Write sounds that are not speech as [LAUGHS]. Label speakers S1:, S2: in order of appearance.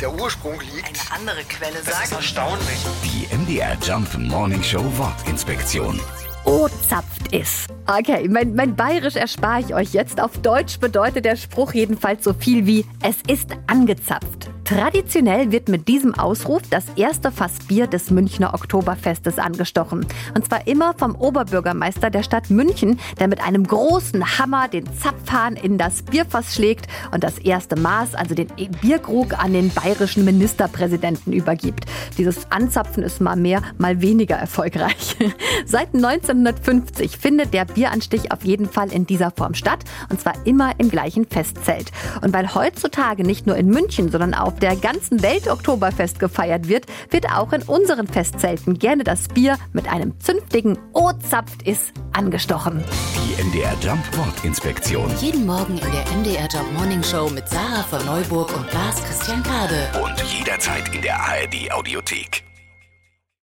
S1: der Ursprung liegt.
S2: Eine andere Quelle
S1: Das ist
S2: sagt.
S1: erstaunlich.
S3: Die MDR Jump Morning Show Wortinspektion.
S4: O zapft is. Okay, mein, mein Bayerisch erspare ich euch jetzt. Auf Deutsch bedeutet der Spruch jedenfalls so viel wie es ist angezapft. Traditionell wird mit diesem Ausruf das erste Fass Bier des Münchner Oktoberfestes angestochen. Und zwar immer vom Oberbürgermeister der Stadt München, der mit einem großen Hammer den Zapfhahn in das Bierfass schlägt und das erste Maß, also den Bierkrug, an den bayerischen Ministerpräsidenten übergibt. Dieses Anzapfen ist mal mehr, mal weniger erfolgreich. [LAUGHS] Seit 1950 findet der Bieranstich auf jeden Fall in dieser Form statt und zwar immer im gleichen Festzelt. Und weil heutzutage nicht nur in München, sondern auf der ganzen Welt Oktoberfest gefeiert wird, wird auch in unseren Festzelten gerne das Bier mit einem zünftigen O zapft is angestochen.
S3: Die MDR Jump Wortinspektion.
S2: Jeden Morgen in der MDR Job Morning Show mit Sarah von Neuburg und Lars Christian Kade.
S3: Und jederzeit in der ARD Audiothek.